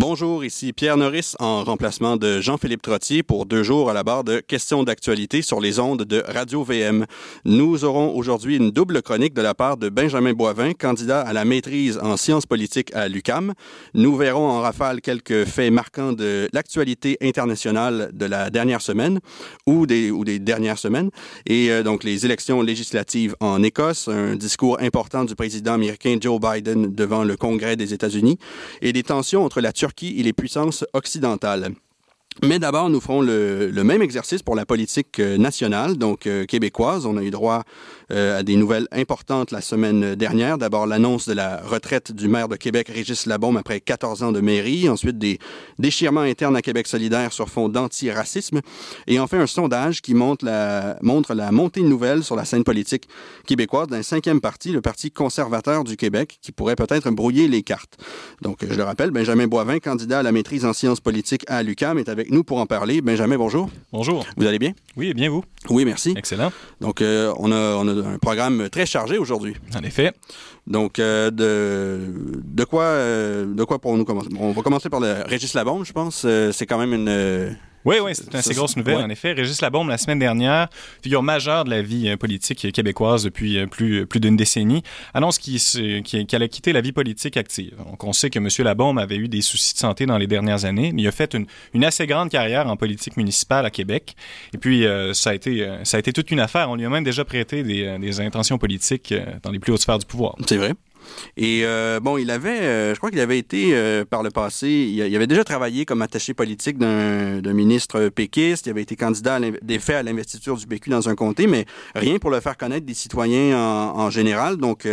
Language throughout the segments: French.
Bonjour, ici Pierre Norris en remplacement de Jean-Philippe Trottier pour deux jours à la barre de questions d'actualité sur les ondes de Radio VM. Nous aurons aujourd'hui une double chronique de la part de Benjamin Boivin, candidat à la maîtrise en sciences politiques à l'UCAM. Nous verrons en rafale quelques faits marquants de l'actualité internationale de la dernière semaine ou des, ou des dernières semaines et euh, donc les élections législatives en Écosse, un discours important du président américain Joe Biden devant le Congrès des États-Unis et des tensions entre la Turquie et les puissances occidentales. Mais d'abord, nous ferons le, le, même exercice pour la politique euh, nationale, donc euh, québécoise. On a eu droit euh, à des nouvelles importantes la semaine dernière. D'abord, l'annonce de la retraite du maire de Québec, Régis Labaume, après 14 ans de mairie. Ensuite, des déchirements internes à Québec solidaire sur fond d'antiracisme. Et enfin, un sondage qui montre la, montre la montée nouvelle sur la scène politique québécoise d'un cinquième parti, le Parti conservateur du Québec, qui pourrait peut-être brouiller les cartes. Donc, je le rappelle, Benjamin Boivin, candidat à la maîtrise en sciences politiques à l'UQAM, est avec nous pour en parler. Benjamin, bonjour. Bonjour. Vous allez bien? Oui, bien vous? Oui, merci. Excellent. Donc, euh, on, a, on, a, un programme très chargé aujourd'hui. En effet. Donc, euh, de, de quoi euh, de quoi pour nous commencer? On va commencer par le Régis Labombe, je pense. c'est quand même une oui, oui, c'est une assez grosse nouvelle, ouais. en effet. Régis Labombe, la semaine dernière, figure majeure de la vie politique québécoise depuis plus, plus d'une décennie, annonce qu'il qu allait quitter la vie politique active. Donc, on sait que M. Labombe avait eu des soucis de santé dans les dernières années, mais il a fait une, une assez grande carrière en politique municipale à Québec. Et puis, euh, ça, a été, euh, ça a été toute une affaire. On lui a même déjà prêté des, des intentions politiques euh, dans les plus hautes sphères du pouvoir. C'est vrai. Et euh, bon, il avait, euh, je crois qu'il avait été euh, par le passé, il, avait déjà travaillé comme attaché politique d'un ministre péquiste, il avait été candidat des faits à l'investiture du PQ dans un comté, mais rien pour le faire connaître des citoyens en, général. Donc,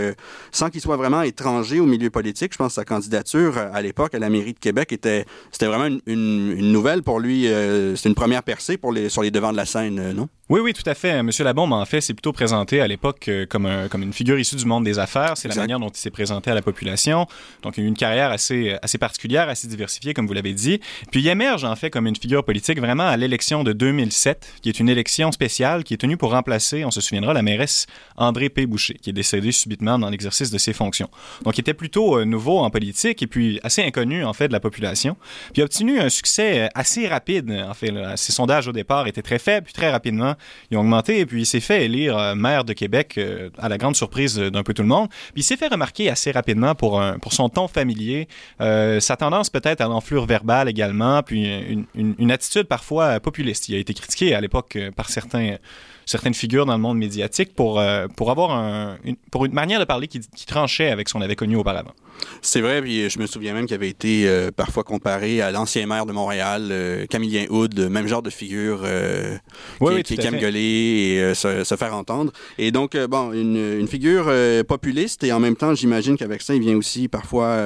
sans qu'il soit vraiment étranger au milieu politique, je pense que sa candidature à l'époque à la mairie de Québec était, c'était vraiment une, nouvelle pour lui. C'était une première percée sur les devants de la scène, non? Oui, oui, tout à fait. Monsieur Labombe, en fait, s'est plutôt présenté à l'époque comme, un, comme une figure issue du monde des affaires. C'est la manière dont il s'est présenté à la population. Donc, il a eu une carrière assez, assez particulière, assez diversifiée, comme vous l'avez dit. Puis, il émerge, en fait, comme une figure politique vraiment à l'élection de 2007, qui est une élection spéciale qui est tenue pour remplacer, on se souviendra, la mairesse André P. Boucher, qui est décédée subitement dans l'exercice de ses fonctions. Donc, il était plutôt euh, nouveau en politique et puis assez inconnu, en fait, de la population. Puis, il a obtenu un succès assez rapide. En fait, là. ses sondages au départ étaient très faibles, puis très rapidement, ils ont augmenté et puis il s'est fait élire euh, maire de Québec euh, à la grande surprise d'un peu tout le monde. Puis il s'est fait remarquer assez rapidement pour, pour son ton familier, euh, sa tendance peut-être à l'enflure verbale également, puis une, une, une, attitude parfois populiste. Il a été critiqué à l'époque par certains certaines figures dans le monde médiatique pour, euh, pour avoir un, une, pour une manière de parler qui, qui tranchait avec ce qu'on avait connu auparavant. C'est vrai, puis je me souviens même qu'il avait été euh, parfois comparé à l'ancien maire de Montréal, euh, Camillien Houd, même genre de figure euh, oui, qui, oui, qui aime gueuler et se, se, faire entendre. Et donc, bon, une, une figure populiste et en même temps, j'imagine qu'avec ça, il vient aussi parfois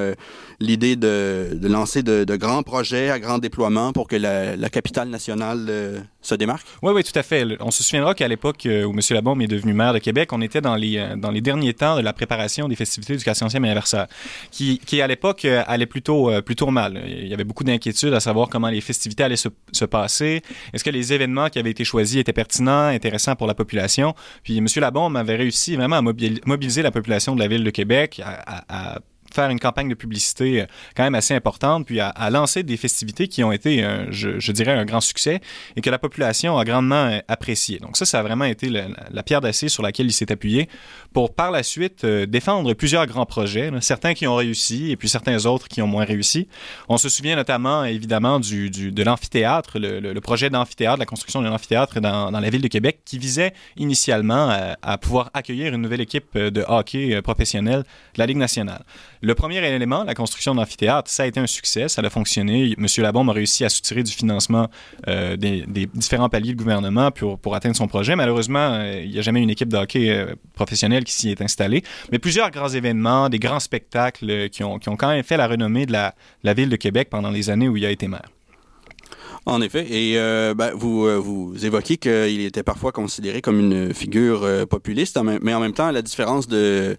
l'idée de, de, lancer de, de, grands projets à grand déploiement pour que la, la capitale nationale se démarque? Oui, oui, tout à fait. On se souviendra qu'à l'époque où M. Labombe est devenu maire de Québec, on était dans les, dans les derniers temps de la préparation des festivités du 400e anniversaire qui, qui à l'époque euh, allait plutôt euh, plutôt mal. Il y avait beaucoup d'inquiétudes à savoir comment les festivités allaient se, se passer. Est-ce que les événements qui avaient été choisis étaient pertinents, intéressants pour la population? Puis M. Labombe avait réussi vraiment à mobiliser la population de la ville de Québec à, à faire une campagne de publicité quand même assez importante, puis à, lancer des festivités qui ont été, euh, je, dirais, un grand succès et que la population a grandement apprécié. Donc ça, ça a vraiment été la, pierre d'acier sur laquelle il s'est appuyé pour par la suite euh, défendre plusieurs grands projets, certains qui ont réussi et puis certains autres qui ont moins réussi. On se souvient notamment, évidemment, du, de l'amphithéâtre, le, projet d'amphithéâtre, la construction d'un amphithéâtre dans, dans, la ville de Québec qui visait initialement à, à pouvoir accueillir une nouvelle équipe de hockey professionnelle de la Ligue nationale. Le premier élément, la construction d'amphithéâtre, ça a été un succès, ça a fonctionné. Monsieur Labombe a réussi à soutirer du financement euh, des, différents paliers de gouvernement pour, atteindre son projet. Malheureusement, euh, il n'y a jamais une équipe de hockey euh, professionnelle qui s'y est installée. Mais plusieurs grands événements, des grands spectacles qui ont, quand même fait la renommée de la, ville de Québec pendant les années où il a été maire. En effet. Et ben, vous, évoquez qu'il était parfois considéré comme une figure populiste, mais en même temps, la différence de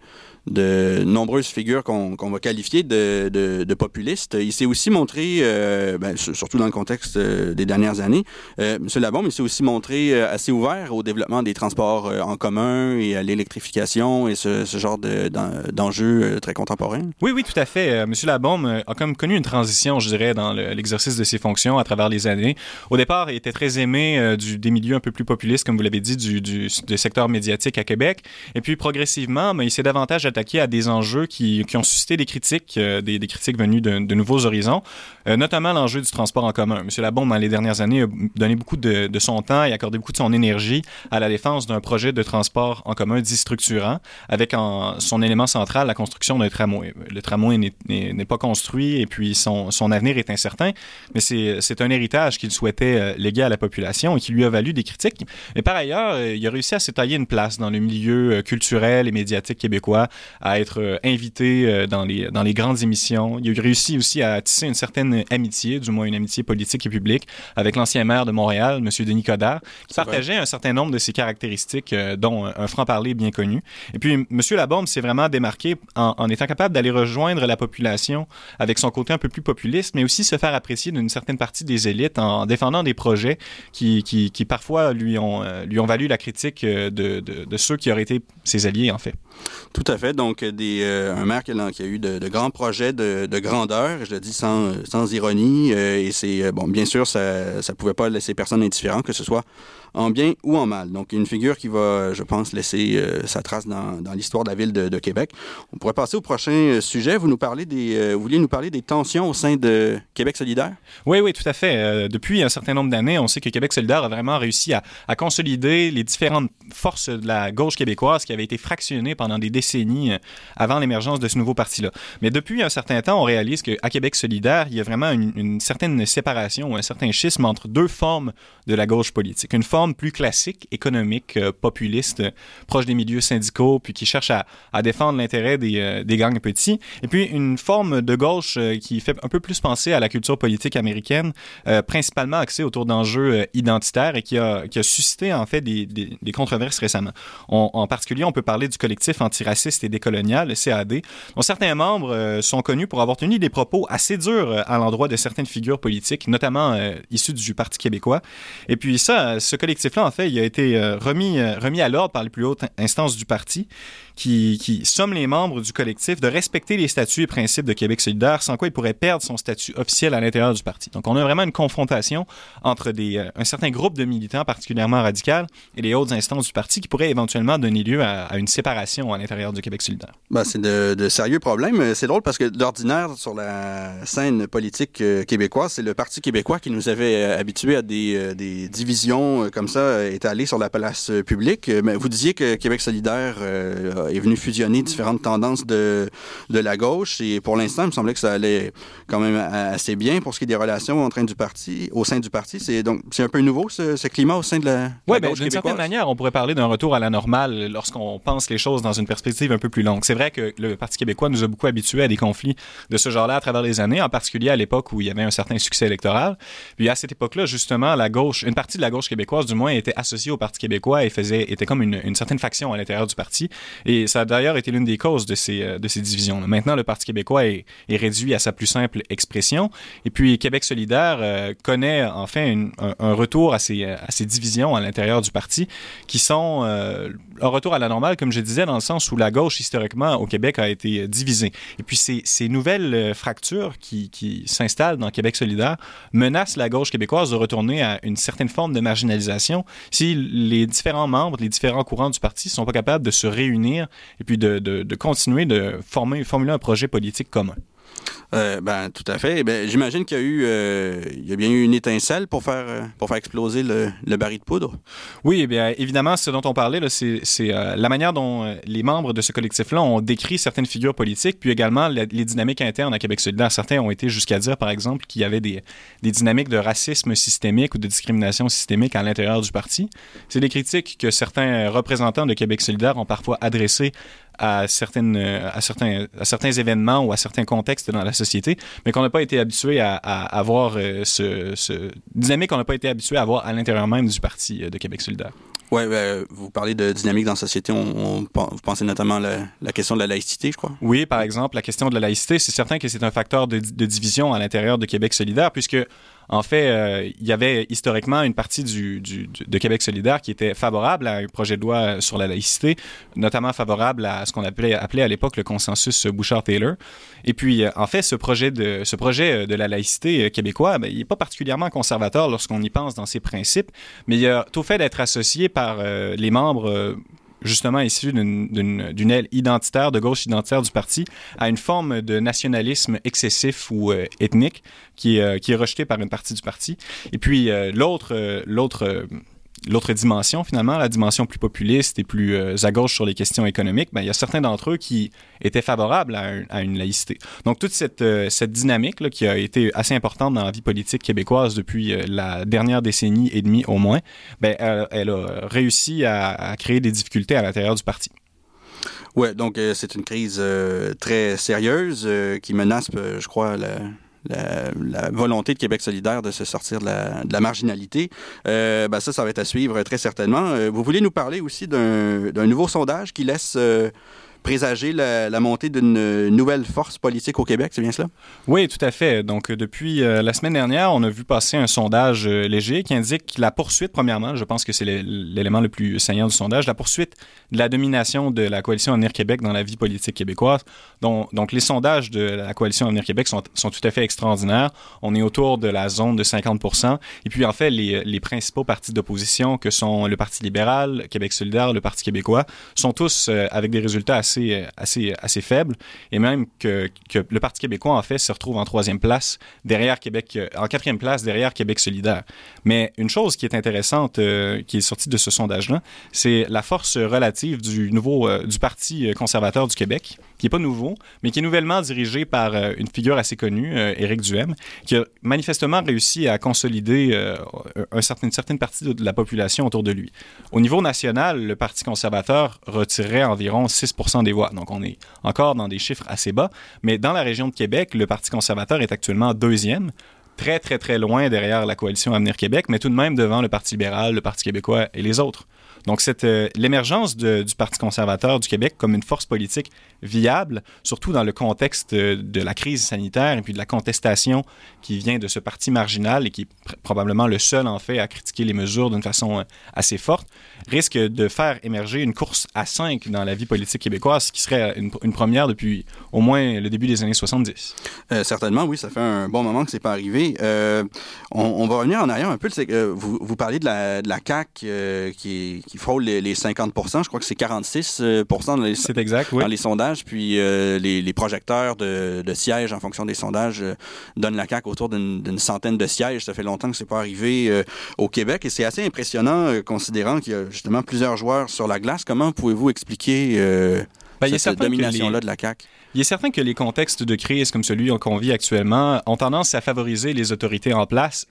de nombreuses figures qu'on va qualifier de, de, populistes. Il s'est aussi montré, euh, ben, surtout dans le contexte euh, des dernières années, euh, M. Labombe, il s'est aussi montré assez ouvert au développement des transports en commun et à l'électrification et ce, genre d'enjeux très contemporains. Oui, oui, tout à fait. M. Labombe a comme connu une transition, je dirais, dans l'exercice de ses fonctions à travers les années. Au départ, il était très aimé du, des milieux un peu plus populistes, comme vous l'avez dit, du, secteur médiatique à Québec. Et puis, progressivement, mais il s'est davantage attaqué à des enjeux qui, qui ont suscité des critiques, euh, des, critiques venues de, nouveaux horizons, euh, notamment l'enjeu du transport en commun. Monsieur Labombe, dans les dernières années, a donné beaucoup de, son temps et accordé beaucoup de son énergie à la défense d'un projet de transport en commun dit structurant, avec son élément central la construction d'un tramway. Le tramway n'est pas construit et puis son, son avenir est incertain, mais c'est un héritage qu'il souhaitait euh, léguer à la population et qui lui a valu des critiques. Mais par ailleurs, il a réussi à se tailler une place dans le milieu culturel et médiatique québécois, à être euh, invité euh, dans les, dans les grandes émissions. Il a réussi aussi à tisser une certaine amitié, du moins une amitié politique et publique, avec l'ancien maire de Montréal, M. Denis Coderre, qui partageait vrai. un certain nombre de ses caractéristiques, euh, dont un franc-parler bien connu. Et puis, M. Labombe s'est vraiment démarqué en, en étant capable d'aller rejoindre la population avec son côté un peu plus populiste, mais aussi se faire apprécier d'une certaine partie des élites en défendant des projets qui, qui, qui parfois lui ont, lui ont valu la critique de, de, de ceux qui auraient été ses alliés, en fait. Tout à fait. Donc, euh, un maire qui a, eu de, grands projets de, de, grandeur, je le dis sans, sans ironie, euh, et c'est, euh, bon, bien sûr, ça ne pouvait pas laisser personne indifférent, que ce soit en bien ou en mal. Donc, une figure qui va, je pense, laisser euh, sa trace dans, dans l'histoire de la ville de, de, Québec. On pourrait passer au prochain euh, sujet. Vous nous parlez des, euh, vouliez nous parler des tensions au sein de Québec solidaire? Oui, oui, tout à fait. Euh, depuis un certain nombre d'années, on sait que Québec solidaire a vraiment réussi à, à, consolider les différentes forces de la gauche québécoise qui avaient été fractionnées pendant des décennies avant l'émergence de ce nouveau parti-là. Mais depuis un certain temps, on réalise qu'à Québec solidaire, il y a vraiment une, une certaine séparation, un certain schisme entre deux formes de la gauche politique. Une forme plus classique, économique, euh, populiste, euh, proche des milieux syndicaux, puis qui cherche à, défendre l'intérêt des, euh, des gangs petits. Et puis une forme de gauche qui fait un peu plus penser à la culture politique américaine, principalement axée autour d'enjeux identitaires et qui a, suscité en fait des, controverses récemment. En particulier, on peut parler du collectif antiraciste et décolonial, le CAD, dont certains membres sont connus pour avoir tenu des propos assez durs à l'endroit de certaines figures politiques, notamment issues du Parti québécois. Et puis ça, ce collectif collectif-là, en fait, il a été euh, remis, euh, remis à l'ordre par les plus hautes instances du parti qui, qui somme les membres du collectif de respecter les statuts et principes de Québec solidaire, sans quoi il pourrait perdre son statut officiel à l'intérieur du parti. Donc, on a vraiment une confrontation entre euh, un certain groupe de militants particulièrement radicaux et les hautes instances du parti qui pourraient éventuellement donner lieu à, une séparation à l'intérieur du Québec solidaire. Ben, c'est de, sérieux problèmes. C'est drôle parce que d'ordinaire, sur la scène politique euh, québécoise, c'est le Parti québécois qui nous avait euh, habitués à des, des divisions comme ça étalées sur la place publique. Mais vous disiez que Québec solidaire est venu fusionner différentes tendances de, de la gauche. Et pour l'instant, il me semblait que ça allait quand même assez bien pour ce qui est des relations entre du parti, au sein du parti. C'est donc c'est un peu nouveau ce, ce, climat au sein de la, ouais, la ben, D'une certaine manière, on pourrait parler d'un retour à la normale lorsqu'on pense les choses dans une perspective un peu plus longue. C'est vrai que le Parti québécois nous a beaucoup habitués à des conflits de ce genre-là à travers les années, en particulier à l'époque où il y avait un certain succès électoral. Puis à cette époque-là, justement, la gauche, une partie de la gauche québécoise, du moins, était associée au Parti québécois et faisait était comme une, une certaine faction à l'intérieur du parti. Et ça a d'ailleurs été l'une des causes de ces, euh, de ces divisions. Maintenant, le Parti québécois est, réduit à sa plus simple expression. Et puis, Québec solidaire euh, connaît enfin une, un, retour à ces, à ces divisions à l'intérieur du parti qui sont euh, un retour à la normale, comme je disais, dans le sens où la gauche, historiquement, au Québec, a été divisée. Et puis, ces, ces nouvelles euh, fractures qui, qui s'installent dans Québec solidaire menacent la gauche québécoise de retourner à une certaine forme de marginalisation si les différents membres, les différents courants du parti ne sont pas capables de se réunir et puis de, de, de continuer de formuler un projet politique commun. Euh, ben tout à fait. Ben, j'imagine qu'il y a eu, euh, y a bien eu une étincelle pour faire euh, pour faire exploser le, baril de poudre. Oui, eh bien évidemment, ce dont on parlait c'est euh, la manière dont les membres de ce collectif-là ont décrit certaines figures politiques, puis également les dynamiques internes à Québec solidaire. Certains ont été jusqu'à dire, par exemple, qu'il y avait des, des dynamiques de racisme systémique ou de discrimination systémique à l'intérieur du parti. C'est des critiques que certains représentants de Québec solidaire ont parfois adressées à, certaines, à, certains, à certains événements ou à certains contextes dans la société, mais qu'on n'a pas été habitué à, à, avoir ce, ce dynamique qu'on n'a pas été habitué à avoir à l'intérieur même du Parti de Québec solidaire. Oui, ben, vous parlez de dynamique dans la société. On, vous pensez notamment à la, la, question de la laïcité, je crois? Oui, par exemple, la question de la laïcité, c'est certain que c'est un facteur de, de, division à l'intérieur de Québec solidaire, puisque en fait, euh, il y avait historiquement une partie du, du, de Québec solidaire qui était favorable à un projet de loi sur la laïcité, notamment favorable à ce qu'on appelait, appelait à l'époque le consensus Bouchard-Taylor. Et puis, euh, en fait, ce projet de, ce projet de la laïcité québécois, ben, il n'est pas particulièrement conservateur lorsqu'on y pense dans ses principes, mais il a tout fait d'être associé par euh, les membres justement issu d'une aile identitaire, de gauche identitaire du parti, à une forme de nationalisme excessif ou euh, ethnique qui, euh, qui est rejeté par une partie du parti. Et puis euh, l'autre l'autre l'autre dimension, finalement, la dimension plus populiste et plus euh, à gauche sur les questions économiques, ben, il y a certains d'entre eux qui étaient favorables à, une laïcité. Donc, toute cette, euh, dynamique là, qui a été assez importante dans la vie politique québécoise depuis euh, la dernière décennie et demie au moins, ben, elle, a réussi à, à, créer des difficultés à l'intérieur du parti. Oui, donc c'est une crise très sérieuse qui menace, je crois, la la, volonté de Québec solidaire de se sortir de la, marginalité. Euh, ben ça, ça va être à suivre très certainement. Euh, vous voulez nous parler aussi d'un nouveau sondage qui laisse euh, présager la, montée d'une nouvelle force politique au Québec, c'est bien cela? Oui, tout à fait. Donc, depuis euh, la semaine dernière, on a vu passer un sondage euh, léger qui indique la poursuite, premièrement, je pense que c'est l'élément le plus saillant du sondage, la poursuite de la domination de la coalition Avenir Québec dans la vie politique québécoise. Donc, les sondages de la coalition Avenir Québec sont, tout à fait extraordinaires. On est autour de la zone de 50 Et puis, en fait, les, principaux partis d'opposition, que sont le Parti libéral, Québec solidaire, le Parti québécois, sont tous euh, avec des résultats assez assez, assez, assez faible, et même que, le Parti québécois, en fait, se retrouve en troisième place, derrière Québec, en quatrième place, derrière Québec solidaire. Mais une chose qui est intéressante, euh, qui est sortie de ce sondage-là, c'est la force relative du nouveau, euh, du Parti conservateur du Québec, qui n'est pas nouveau, mais qui est nouvellement dirigé par euh, une figure assez connue, Éric Duhem, qui a manifestement réussi à consolider un certain, une certaine partie de la population autour de lui. Au niveau national, le Parti conservateur retirerait environ 6 des voix. Donc, on est encore dans des chiffres assez bas. Mais dans la région de Québec, le Parti conservateur est actuellement deuxième très, très, très loin derrière la coalition Avenir Québec, mais tout de même devant le Parti libéral, le Parti québécois et les autres. Donc, euh, l'émergence du Parti conservateur du Québec comme une force politique viable, surtout dans le contexte euh, de la crise sanitaire et puis de la contestation qui vient de ce parti marginal et qui est probablement le seul, en fait, à critiquer les mesures d'une façon euh, assez forte, risque de faire émerger une course à cinq dans la vie politique québécoise, ce qui serait une, première depuis au moins le début des années 70. certainement, oui, ça fait un bon moment que c'est pas arrivé. On, va revenir en arrière un peu. vous, vous parlez de la, de la CAQ qui, qui frôle les, 50% Je crois que c'est 46 euh, dans les, exact, dans les sondages. Puis euh, les, projecteurs de, sièges en fonction des sondages euh, donnent la CAQ autour d'une centaine de sièges. Ça fait longtemps que c'est pas arrivé au Québec et c'est assez impressionnant considérant qu'il y a justement plusieurs joueurs sur la glace. Comment pouvez-vous expliquer ben, cette domination-là de la CAQ? Il est certain que les contextes de crise comme celui qu'on vit actuellement ont tendance à favoriser les autorités en place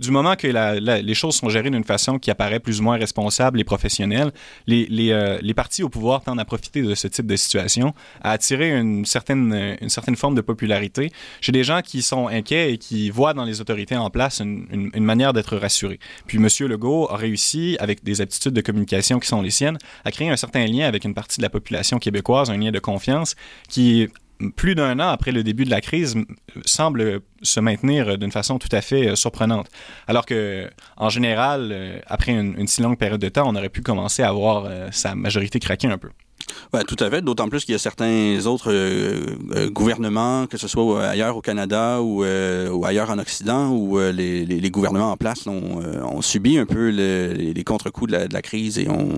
du moment que les choses sont gérées d'une façon qui apparaît plus ou moins responsable et professionnelle, euh, les, partis au pouvoir tendent à profiter de ce type de situation, à attirer une certaine, une certaine forme de popularité chez des gens qui sont inquiets et qui voient dans les autorités en place une, une, manière d'être rassurés. Puis M. Legault a réussi, avec des aptitudes de communication qui sont les siennes, à créer un certain lien avec une partie de la population québécoise, un lien de confiance qui plus d'un an après le début de la crise, semble se maintenir d'une façon tout à fait euh, surprenante. Alors que, en général, euh, après une, si longue période de temps, on aurait pu commencer à voir euh, sa majorité craquer un peu. Ouais, tout à fait. D'autant plus qu'il y a certains autres euh, euh, gouvernements, que ce soit ailleurs au Canada ou, euh, ou ailleurs en Occident, où les, les, gouvernements en place ont, ont subi un peu les contre-coups de la, de la, crise et ont.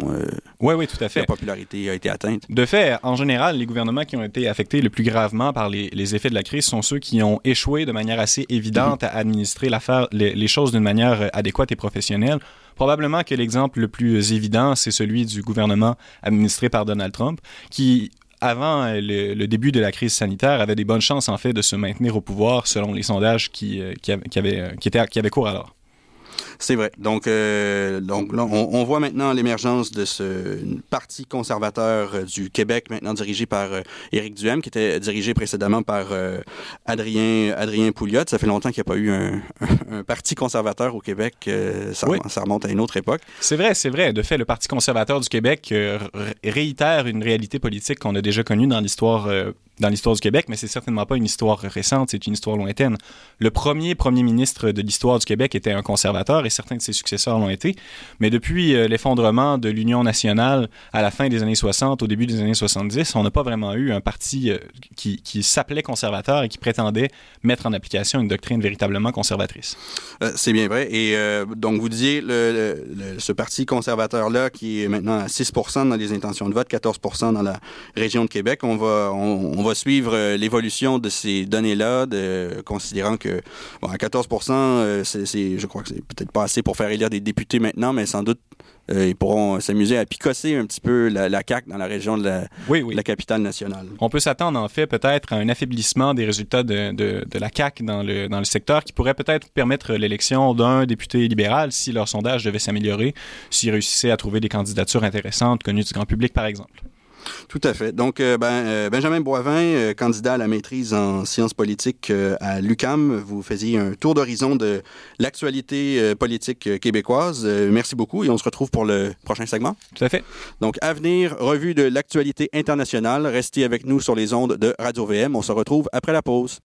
oui, oui, tout à fait. La popularité a été atteinte. De fait, en général, les gouvernements qui ont été affectés le plus gravement par les, les effets de la crise sont ceux qui ont échoué de manière assez évidente mm-hmm. à administrer l'affaire, les, les choses d'une manière adéquate et professionnelle. Probablement que l'exemple le plus évident, c'est celui du gouvernement administré par Donald Trump, qui avant le, début de la crise sanitaire, avait des bonnes chances en fait de se maintenir au pouvoir selon les sondages qui, euh, qui, avaient, qui, étaient, qui avaient cours alors. C'est vrai. Donc, euh, donc là, on, on voit maintenant l'émergence de ce parti conservateur euh, du Québec, maintenant dirigé par euh, Éric Duhem, qui était dirigé précédemment par euh, Adrien, Adrien Pouliot. Ça fait longtemps qu'il n'y a pas eu un, un, parti conservateur au Québec. Euh, ça, Oui. ça remonte à une autre époque. C'est vrai, c'est vrai. De fait, le Parti conservateur du Québec réitère une réalité politique qu'on a déjà connue dans l'histoire dans l'histoire du Québec, mais c'est certainement pas une histoire récente, c'est une histoire lointaine. Le premier premier ministre de l'histoire du Québec était un conservateur et certains de ses successeurs l'ont été, mais depuis euh, l'effondrement de l'Union nationale à la fin des années 60, au début des années 70, on n'a pas vraiment eu un parti euh, qui, qui s'appelait conservateur et qui prétendait mettre en application une doctrine véritablement conservatrice. Euh, c'est bien vrai. Et donc, vous disiez, ce parti conservateur-là, qui est maintenant à 6 dans les intentions de vote, 14 dans la région de Québec, on va, on va suivre euh, l'évolution de ces données-là, considérant que, bon, à 14 euh, c'est, c'est- je crois que c'est peut-être pas assez pour faire élire des députés maintenant, mais sans doute, euh, ils pourront s'amuser à picosser un petit peu la, la CAQ dans la région de la, Oui, oui. de la capitale nationale. On peut s'attendre en fait peut-être à un affaiblissement des résultats de, de, de la CAQ dans le, dans le secteur qui pourrait peut-être permettre l'élection d'un député libéral si leur sondage devait s'améliorer, s'ils réussissaient à trouver des candidatures intéressantes connues du grand public par exemple. Tout à fait. Donc, euh, ben, euh, Benjamin Boivin, euh, candidat à la maîtrise en sciences politiques à l'UCAM, vous faisiez un tour d'horizon de l'actualité politique québécoise. Merci beaucoup et on se retrouve pour le prochain segment. Tout à fait. Donc, à venir, revue de l'actualité internationale. Restez avec nous sur les ondes de Radio VM. On se retrouve après la pause.